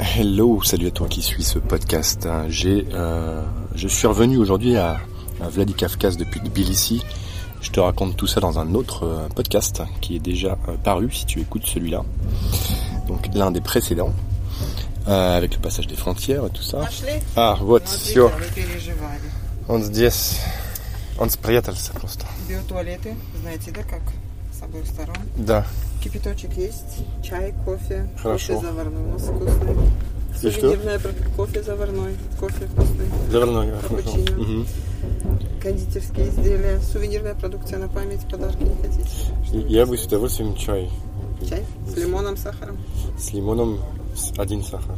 Hello, salut à toi qui suis ce podcast. J'ai, euh, je suis revenu aujourd'hui à, à Vladikavkaz depuis Tbilissi. Je te raconte tout ça dans un autre euh, podcast qui est déjà euh, paru si tu écoutes celui-là. Donc l'un des précédents, euh, avec le passage des frontières et tout ça. Ah, вот, все. Вы переживали. Он здесь. Он спрятался просто. Биотуалеты, знаете, да, как? С обоих сторон. Да. Кипяточек есть, чай, кофе, Хорошо. кофе заварной у нас вкусный. И что? Сувенирная про- кофе заварной, кофе вкусный. Заверну. Капучино. Мгм. Кондитерские изделия, сувенирная продукция на память, подарки не хотите? Что-нибудь? Я бы с удовольствием чай. Чай с лимоном, сахаром. С лимоном с- один сахар,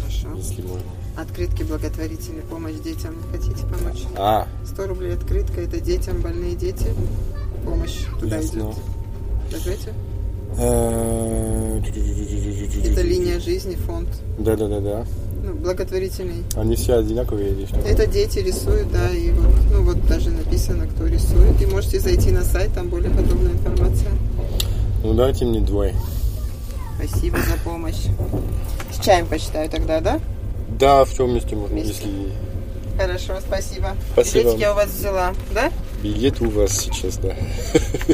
Хорошо. если можно. Открытки благотворительные, помощь детям. Хотите помочь? А, 100 рублей открытка, это детям, больные дети. Помощь туда ясно. идет. Это линия жизни, фонд. Да, да, да, да. Ну, благотворительный. Они все одинаковые или что? Это дети рисуют, да, и вот, ну вот даже написано, кто рисует. И можете зайти на сайт, там более подробная информация. Ну давайте мне двое. Спасибо за помощь. С чаем почитаю тогда, да? Да, все вместе можно, Вместе. если Хорошо, спасибо. Спасибо. Билетик я у вас взяла, да? билет у вас сейчас, да.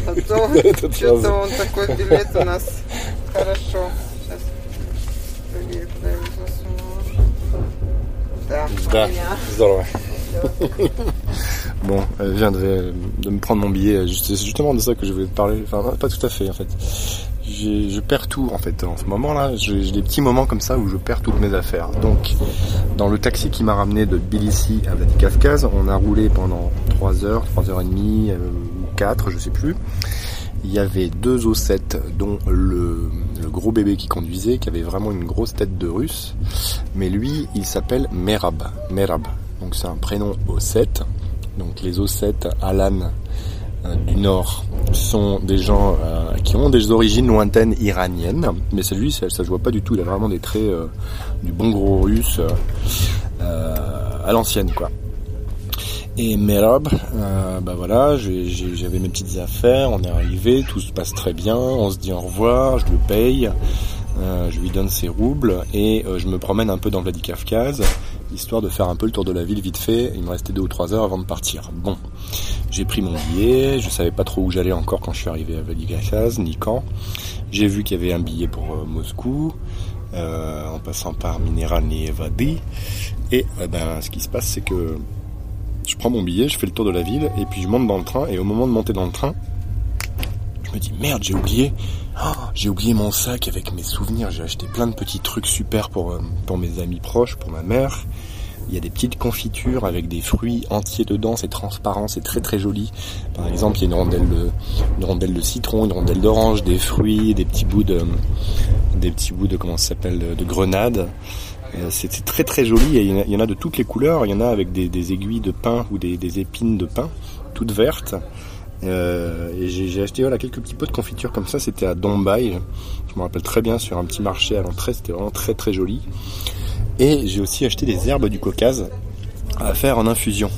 А то Этот что-то сразу. он такой билет у нас. Хорошо. Сейчас. Проверю, куда я его засунула. Да, у Да, меня. здорово. Bon, elle vient de, de me prendre mon billet. Juste- C'est justement de ça que je voulais te parler. Enfin, pas tout à fait, en fait. Je perds tout, en fait. En ce moment-là, j'ai des petits moments comme ça où je perds toutes mes affaires. Donc, dans le taxi qui m'a ramené de Tbilissi à Vladikavkaz, on a roulé pendant 3 heures, 3 heures et demie, euh, ou 4, je sais plus. Il y avait deux ossettes, dont le, gros bébé qui conduisait, qui avait vraiment une grosse tête de russe. Mais lui, il s'appelle Merab. Merab. Donc c'est un prénom ossète. Donc les Ossètes, Alan euh, du Nord, sont des gens euh, qui ont des origines lointaines iraniennes. Mais celui, ça, ça se voit pas du tout. Il a vraiment des traits euh, du bon gros russe euh, euh, à l'ancienne, quoi. Et Merab, euh, bah voilà, j'avais mes petites affaires, on est arrivé, tout se passe très bien, on se dit au revoir, je le paye, euh, je lui donne ses roubles et euh, je me promène un peu dans Vladikavkaz, histoire de faire un peu le tour de la ville vite fait. Il me restait deux ou trois heures avant de partir. Bon, j'ai pris mon billet, je savais pas trop où j'allais encore quand je suis arrivé à Vladikavkaz, ni quand. J'ai vu qu'il y avait un billet pour euh, Moscou, en passant par Mineralny et Vadi. Et ben, ce qui se passe, c'est que je prends mon billet, je fais le tour de la ville, et puis je monte dans le train, et au moment de monter dans le train, je me dis merde, j'ai oublié, Oh, j'ai oublié mon sac avec mes souvenirs, j'ai acheté plein de petits trucs super pour, euh, pour mes amis proches, pour ma mère. Il y a des petites confitures avec des fruits entiers dedans, c'est transparent, c'est très très joli. Par exemple, il y a une rondelle de, une rondelle de citron, une rondelle d'orange, des fruits, des petits bouts de, des petits bouts de comment ça s'appelle, de, de grenade. Euh, C'est très très joli il y, en a, de toutes les couleurs. Il y en a avec des, des aiguilles de pin ou des, des épines de pin, toutes vertes. Euh, et j'ai acheté voilà, quelques petits pots de confiture comme ça. C'était à Dombay. Je me rappelle très bien sur un petit marché à l'entrée. C'était vraiment très très joli. Et j'ai aussi acheté des herbes du Caucase à faire en infusion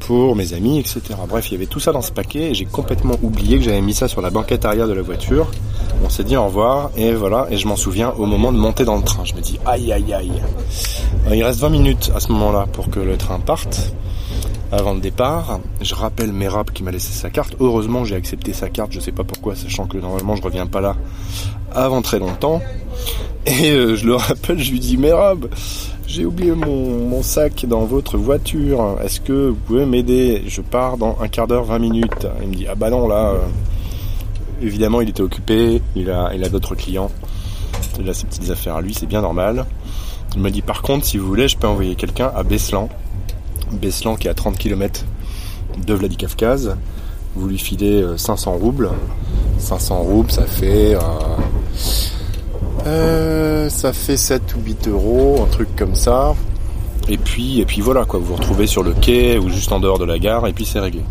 pour mes amis, etc. Bref, il y avait tout ça dans ce paquet et j'ai complètement oublié que j'avais mis ça sur la banquette arrière de la voiture. On s'est dit au revoir et voilà, et je m'en souviens au moment de monter dans le train. Je me dis aïe aïe aïe. Euh, Il reste 20 minutes à ce moment-là pour que le train parte. Avant le départ, je rappelle Merab qui m'a laissé sa carte. Heureusement, j'ai accepté sa carte, je sais pas pourquoi, sachant que normalement je reviens pas là avant très longtemps. Et euh, je le rappelle, je lui dis Merab, j'ai oublié mon, sac dans votre voiture. Est-ce que vous pouvez m'aider? Je pars dans un quart d'heure, 20 minutes. Il me dit ah bah non là. euh, évidemment, il était occupé. Il a, d'autres clients. Il a ses petites affaires à lui, c'est bien normal. Il m'a dit par contre, si vous voulez, je peux envoyer quelqu'un à Beslan. Beslan qui est à 30 km de Vladikavkaz. Vous lui filez euh, 500 roubles. 500 roubles, ça fait. euh, euh, ça fait 7 ou 8 euros, un truc comme ça. Et puis, et puis voilà, quoi, vous vous retrouvez sur le quai ou juste en dehors de la gare, et puis c'est réglé.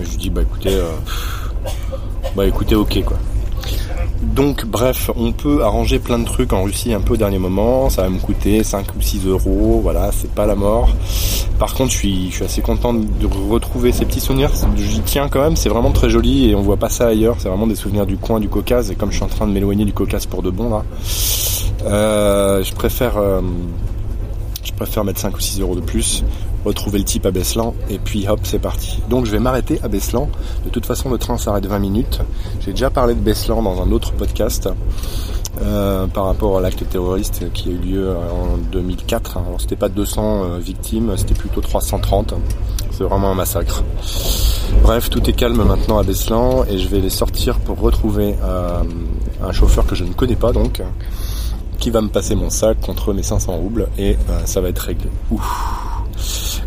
Je lui dis, bah écoutez, euh, bah écoutez, ok, quoi. Donc, bref, on peut arranger plein de trucs en Russie un peu au dernier moment. Ça va me coûter 5 ou 6 euros, voilà, c'est pas la mort. Par contre, je suis, assez content de retrouver ces petits souvenirs. J'y tiens quand même, c'est vraiment très joli et on voit pas ça ailleurs. C'est vraiment des souvenirs du coin du Caucase. Et comme je suis en train de m'éloigner du Caucase pour de bon là, Euh, je préfère je préfère mettre 5 ou 6 euros de plus, retrouver le type à Beslan, et puis hop, c'est parti. Donc je vais m'arrêter à Beslan. De toute façon, le train s'arrête 20 minutes. J'ai déjà parlé de Beslan dans un autre podcast. Euh, par rapport à l'acte terroriste qui a eu lieu en 2004. Alors c'était pas 200 euh, victimes, c'était plutôt 330. C'est vraiment un massacre. Bref, tout est calme maintenant à Beslan et je vais les sortir pour retrouver euh, un chauffeur que je ne connais pas donc qui va me passer mon sac contre mes 500 roubles et euh, ça va être réglé. Ouf.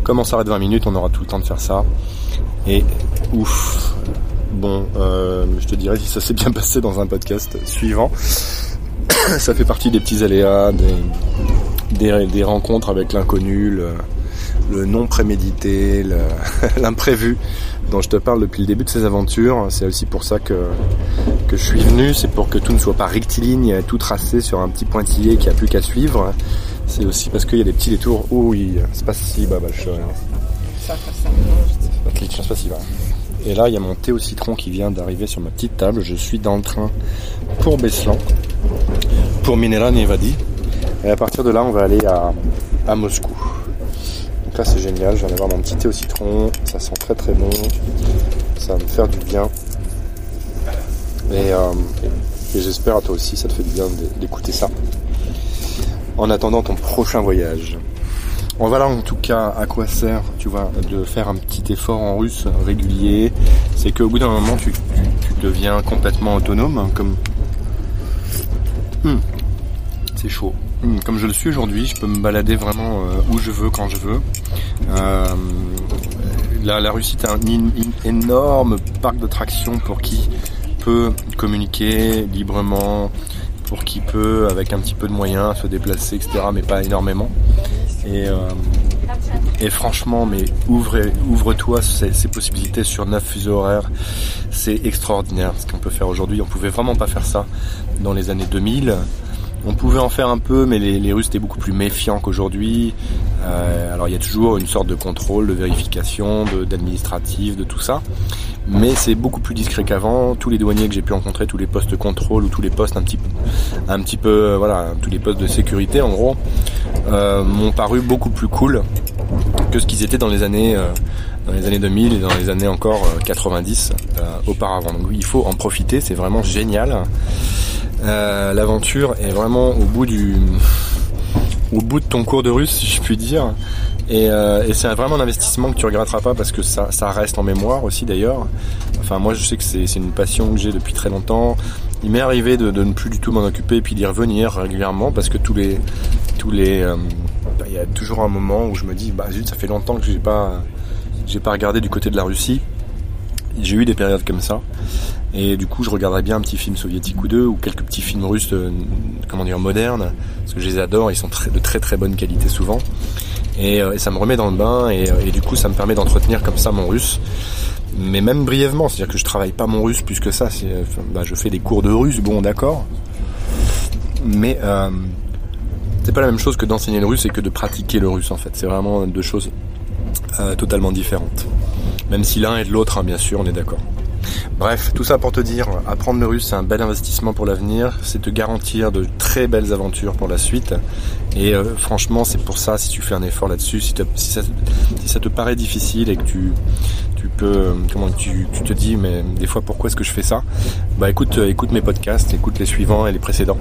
Comme on s'arrête 20 minutes, on aura tout le temps de faire ça. Et ouf. Bon, euh, je te dirai si ça s'est bien passé dans un podcast suivant. ça fait partie des petits aléas, des, rencontres avec l'inconnu, le, non prémédité, l'imprévu dont je te parle depuis le début de ces aventures. C'est aussi pour ça que, je suis venu, c'est pour que tout ne soit pas rectiligne, tout tracé sur un petit pointillé qui a plus qu'à suivre. C'est aussi parce qu'il y a des petits détours. Oui, si bah, bah je Ça pas si Et là, il y a mon thé au citron qui vient d'arriver sur ma petite table. Je suis dans le train pour Beslan, pour Minera Nevadi. Et à partir de là, on va aller à, à Moscou. Donc là, c'est génial. Je viens d'avoir mon petit thé au citron. Ça sent très très bon. Ça va me faire du bien. Euh, et, j'espère à toi aussi, ça te fait du bien d'écouter ça. En attendant ton prochain voyage. On va là en tout cas à quoi sert, tu vois, de faire un petit effort en russe régulier. C'est qu'au bout d'un moment, tu, deviens complètement autonome, hein, comme. Hmm. c'est chaud. Hmm, comme je le suis aujourd'hui, je peux me balader vraiment euh, où je veux, quand je veux. Euh, la Russie est un, énorme parc d'attractions pour qui peut communiquer librement, pour qui peut, avec un petit peu de moyens, se déplacer, etc., mais pas énormément. Et, euh, franchement, mais ouvre, ouvre-toi ces, ces, possibilités sur 9 fuseaux horaires. C'est extraordinaire ce qu'on peut faire aujourd'hui. On pouvait vraiment pas faire ça dans les années 2000. On pouvait en faire un peu, mais les, Russes étaient beaucoup plus méfiants qu'aujourd'hui. Euh, alors il y a toujours une sorte de contrôle, de vérification, d'administratif, de, tout ça. Mais c'est beaucoup plus discret qu'avant. Tous les douaniers que j'ai pu rencontrer, tous les postes de contrôle ou tous les postes un petit un petit peu, euh, voilà, tous les postes de sécurité en gros, euh, m'ont paru beaucoup plus cool que ce qu'ils étaient dans les années, dans les années 2000 et dans les années encore 90 auparavant. Donc il faut en profiter, c'est vraiment génial. Euh, l'aventure est vraiment au bout du au bout de ton cours de russe, si je puis dire. Et, euh, c'est vraiment un investissement que tu regretteras pas parce que ça, reste en mémoire aussi d'ailleurs. Enfin moi je sais que c'est une passion que j'ai depuis très longtemps. Il m'est arrivé de, ne plus du tout m'en occuper et puis d'y revenir régulièrement parce que tous les tous les euh, bah, il y a toujours un moment où je me dis bah zut ça fait longtemps que j'ai pas pas regardé du côté de la Russie. J'ai eu des périodes comme ça et du coup, je regarderais bien un petit film soviétique ou deux, ou quelques petits films russes, euh, comment dire, modernes, parce que je les adore, ils sont de très très bonne qualité souvent. Euh, et, ça me remet dans le bain, et, et du coup, ça me permet d'entretenir comme ça mon russe. Mais même brièvement, c'est-à-dire que je travaille pas mon russe plus que ça. bah, je fais des cours de russe, bon, d'accord. Mais euh, c'est pas la même chose que d'enseigner le russe et que de pratiquer le russe en fait. C'est vraiment deux choses euh, totalement différentes. Même si l'un et l'autre, hein, bien sûr, on est d'accord. Bref, tout ça pour te dire, apprendre le russe, c'est un bel investissement pour l'avenir, c'est te garantir de très belles aventures pour la suite. Et euh, franchement, c'est pour ça, si tu fais un effort là-dessus, si, ça, te paraît difficile et que tu, peux, comment tu, te dis, mais des fois, pourquoi est-ce que je fais ça? Bah écoute, euh, écoute mes podcasts, écoute les suivants et les précédents.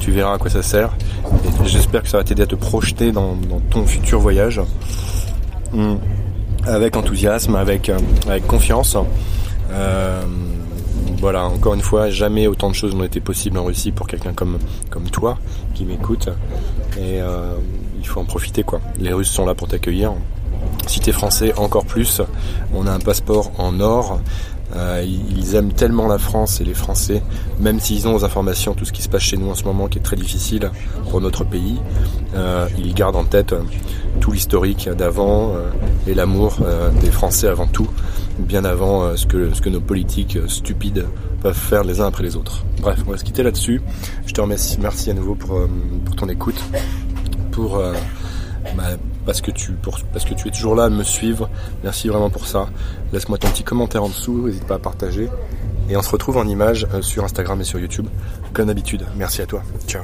Tu verras à quoi ça sert. J'espère que ça va t'aider à te projeter dans, ton futur voyage. Hmm. Avec enthousiasme, euh, avec confiance. Euh, voilà, encore une fois, jamais autant de choses n'ont été possibles en Russie pour quelqu'un comme, toi qui m'écoute. Et euh, il faut en profiter quoi. Les Russes sont là pour t'accueillir. Si t'es français, encore plus. On a un passeport en or. Euh, ils aiment tellement la France et les Français, même s'ils ont aux informations tout ce qui se passe chez nous en ce moment, qui est très difficile pour notre pays. Ils gardent en tête tout l'historique d'avant et l'amour des Français avant tout bien avant euh, ce, que, ce que nos politiques euh, stupides peuvent faire les uns après les autres. Bref, on va se quitter là-dessus. Je te remercie merci à nouveau pour, euh, pour ton écoute, pour, bah, parce, que tu, pour, parce que tu es toujours là à me suivre. Merci vraiment pour ça. Laisse-moi ton petit commentaire en dessous, n'hésite pas à partager. Et on se retrouve en image sur Instagram et sur YouTube, comme d'habitude. Merci à toi. Ciao.